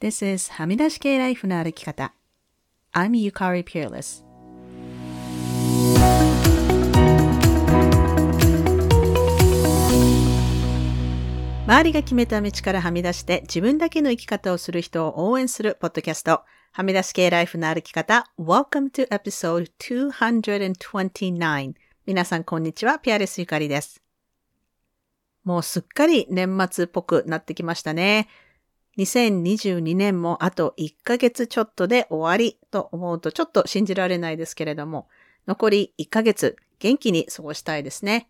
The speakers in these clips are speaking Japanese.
This is はみ出し系ライフの歩き方。I'm Yukari Peerless. 周りが決めた道からはみ出して自分だけの生き方をする人を応援するポッドキャスト。はみ出し系ライフの歩き方。Welcome to episode 229. 皆さんこんにちは。ピアレスゆかりです。もうすっかり年末っぽくなってきましたね。2022年もあと1ヶ月ちょっとで終わりと思うとちょっと信じられないですけれども、残り1ヶ月元気に過ごしたいですね。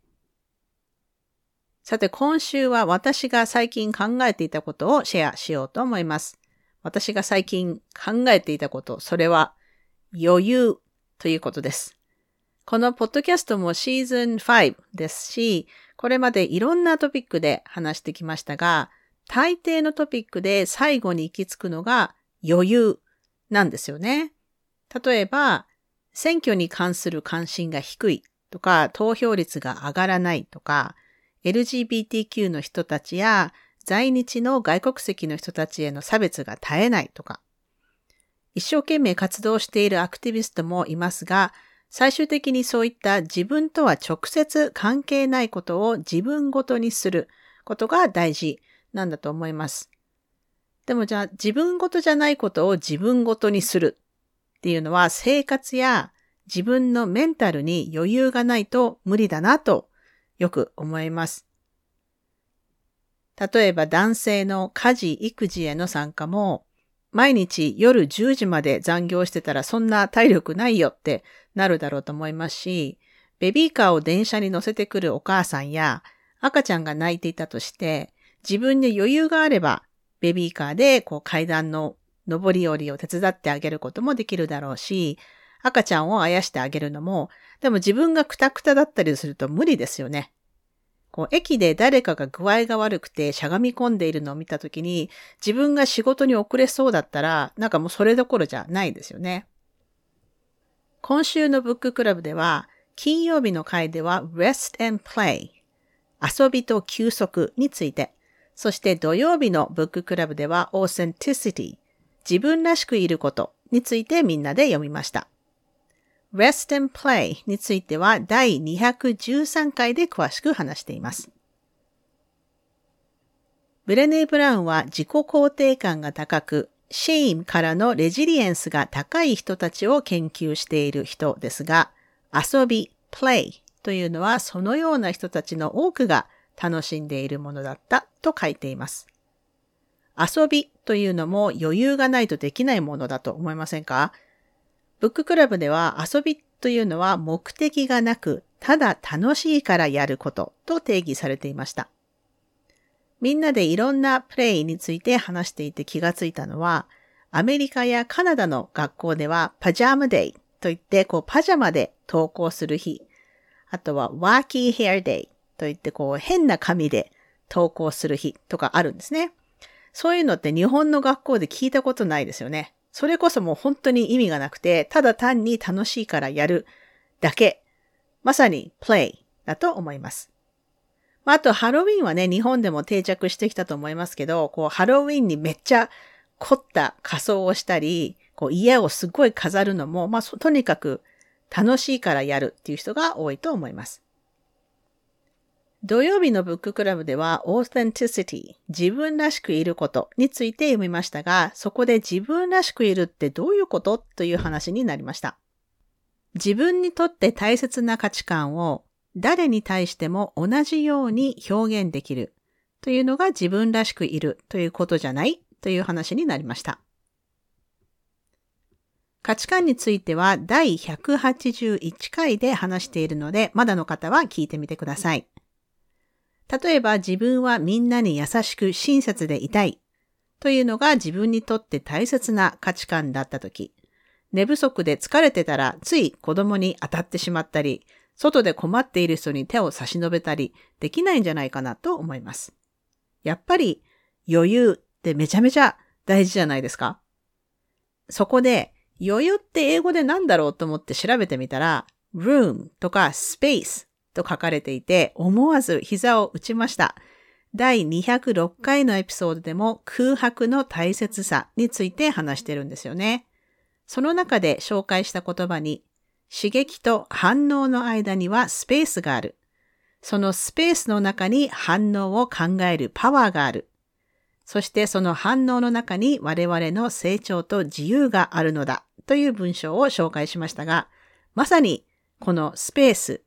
さて今週は私が最近考えていたことをシェアしようと思います。私が最近考えていたこと、それは余裕ということです。このポッドキャストもシーズン5ですし、これまでいろんなトピックで話してきましたが、大抵のトピックで最後に行き着くのが余裕なんですよね。例えば、選挙に関する関心が低いとか、投票率が上がらないとか、LGBTQ の人たちや在日の外国籍の人たちへの差別が絶えないとか、一生懸命活動しているアクティビストもいますが、最終的にそういった自分とは直接関係ないことを自分ごとにすることが大事なんだと思います。でもじゃあ自分ごとじゃないことを自分ごとにするっていうのは生活や自分のメンタルに余裕がないと無理だなとよく思います。例えば男性の家事、育児への参加も、毎日夜10時まで残業してたらそんな体力ないよってなるだろうと思いますし、ベビーカーを電車に乗せてくるお母さんや赤ちゃんが泣いていたとして、自分に余裕があれば、ベビーカーでこう階段の上り下りを手伝ってあげることもできるだろうし、赤ちゃんをあやしてあげるのも、でも自分がクタクタだったりすると無理ですよね。こう、駅で誰かが具合が悪くてしゃがみ込んでいるのを見たときに、自分が仕事に遅れそうだったら、なんかもうそれどころじゃないですよね。今週のブッククラブでは、金曜日の回では rest and play 遊びと休息について、そして土曜日のブッククラブでは authenticity 自分らしくいることについてみんなで読みました。Rest and Play については第213回で詳しく話しています。ブレネー・ブラウンは自己肯定感が高く、 shame からのレジリエンスが高い人たちを研究している人ですが、遊び、play というのはそのような人たちの多くが楽しんでいるものだったと書いています。遊びというのも余裕がないとできないものだと思いませんか？ブッククラブでは遊びというのは目的がなく、ただ楽しいからやることと定義されていました。みんなでいろんなプレイについて話していて気がついたのは、アメリカやカナダの学校ではパジャマデイといってこうパジャマで登校する日、あとはワーキーヘアデイといってこう変な髪で登校する日とかあるんですね。そういうのって日本の学校で聞いたことないですよね。それこそもう本当に意味がなくて、ただ単に楽しいからやるだけ。まさに play だと思います。あ、とハロウィンはね、日本でも定着してきたと思いますけど、こうハロウィンにめっちゃ凝った仮装をしたり、こう家をすっごい飾るのも、まあ、とにかく楽しいからやるっていう人が多いと思います。土曜日のブッククラブでは authenticity 自分らしくいることについて読みましたが、そこで自分らしくいるってどういうことという話になりました。自分にとって大切な価値観を誰に対しても同じように表現できるというのが自分らしくいるということじゃないという話になりました。価値観については第181回で話しているので、まだの方は聞いてみてください。例えば自分はみんなに優しく親切でいたいというのが自分にとって大切な価値観だったとき、寝不足で疲れてたらつい子供に当たってしまったり、外で困っている人に手を差し伸べたりできないんじゃないかなと思います。やっぱり余裕ってめちゃめちゃ大事じゃないですかそこで余裕って英語で何だろうと思って調べてみたら room とか space と書かれていて、思わず膝を打ちました。第206回のエピソードでも空白の大切さについて話してるんですよね。その中で紹介した言葉に刺激と反応の間にはスペースがある。そのスペースの中に反応を考えるパワーがある。そしてその反応の中に我々の成長と自由があるのだという文章を紹介しましたが、まさにこのスペース、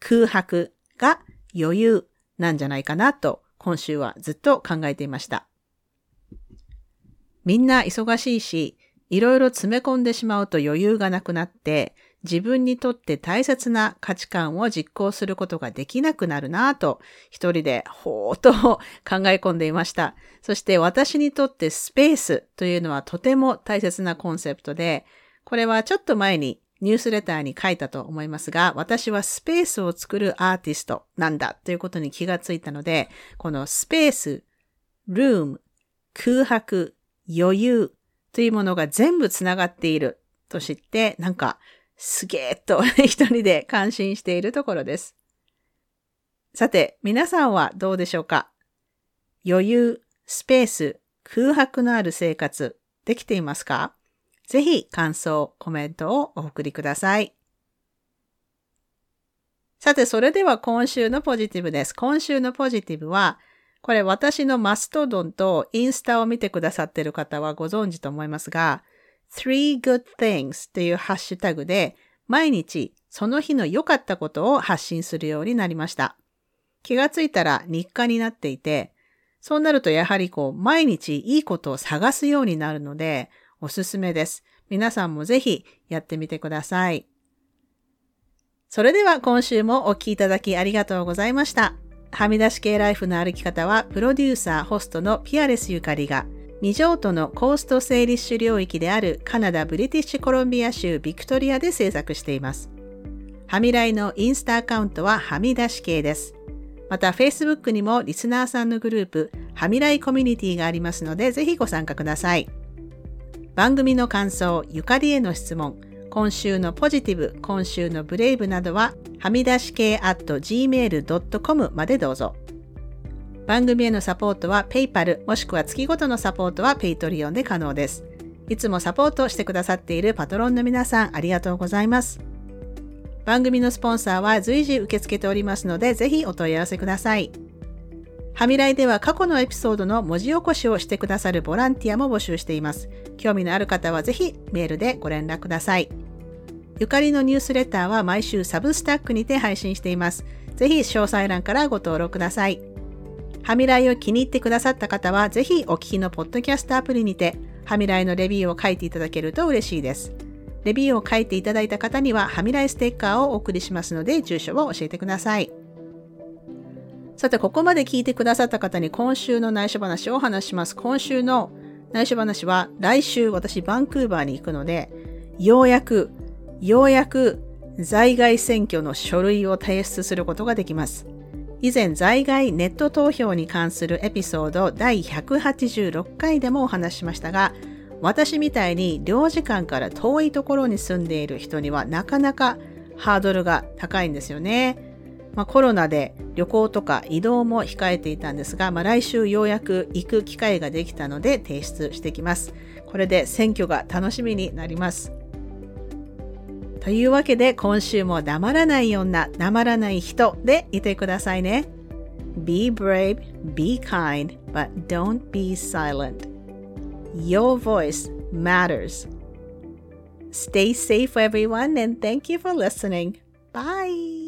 空白が余裕なんじゃないかなと今週はずっと考えていました。みんな忙しいし、いろいろ詰め込んでしまうと余裕がなくなって、自分にとって大切な価値観を実行することができなくなるなぁと、一人でほーっと考え込んでいました。そして私にとってスペースというのはとても大切なコンセプトで、これはちょっと前にニュースレターに書いたと思いますが、私はスペースを作るアーティストなんだということに気がついたので、このスペース、ルーム、空白、余裕というものが全部つながっていると知って、なんかすげえと一人で感心しているところです。さて、皆さんはどうでしょうか？余裕、スペース、空白のある生活、できていますか？ぜひ感想、コメントをお送りください。さて、それでは今週のポジティブです。今週のポジティブは、これ私のマストドンとインスタを見てくださっている方はご存知と思いますが、three good things というハッシュタグで毎日その日の良かったことを発信するようになりました。気がついたら日課になっていて、そうなるとやはりこう毎日いいことを探すようになるのでおすすめです。皆さんもぜひやってみてください。それでは今週もお聴きいただきありがとうございました。はみ出し系ライフの歩き方はプロデューサー、ホストのピアレスゆかりが未譲渡のコーストセーリッシュ領域であるカナダ・ブリティッシュコロンビア州ビクトリアで制作しています。はみらいのインスタアカウントははみ出し系です。また Facebook にもリスナーさんのグループはみらいコミュニティがありますのでぜひご参加ください。番組の感想、ゆかりへの質問、今週のポジティブ、今週のブレイブなどははみ出し系 at gmail.com までどうぞ。番組へのサポートは PayPal もしくは月ごとのサポートは Patreon で可能です。いつもサポートしてくださっているパトロンの皆さんありがとうございます。番組のスポンサーは随時受け付けておりますのでぜひお問い合わせください。はみらいでは過去のエピソードの文字起こしをしてくださるボランティアも募集しています。興味のある方はぜひメールでご連絡ください。ゆかりのニュースレターは毎週サブスタックにて配信しています。ぜひ詳細欄からご登録ください。はみらいを気に入ってくださった方は、ぜひお聞きのポッドキャストアプリにて、はみらいのレビューを書いていただけると嬉しいです。レビューを書いていただいた方には、はみらいステッカーをお送りしますので、住所を教えてください。さて、ここまで聞いてくださった方に今週の内緒話をお話します。今週の内緒話は、来週私バンクーバーに行くので、ようやく、ようやく在外選挙の書類を提出することができます。以前在外ネット投票に関するエピソード第186回でもお話ししましたが私みたいに領事館から遠いところに住んでいる人にはなかなかハードルが高いんですよね。まあ、コロナで旅行とか移動も控えていたんですが、まあ、来週ようやく行く機会ができたので提出してきます。これで選挙が楽しみになります。というわけで今週も黙らない女、黙らない人でいてくださいね。Be brave, be kind, but don't be silent. Your voice matters. Stay safe, everyone, and thank you for listening. Bye.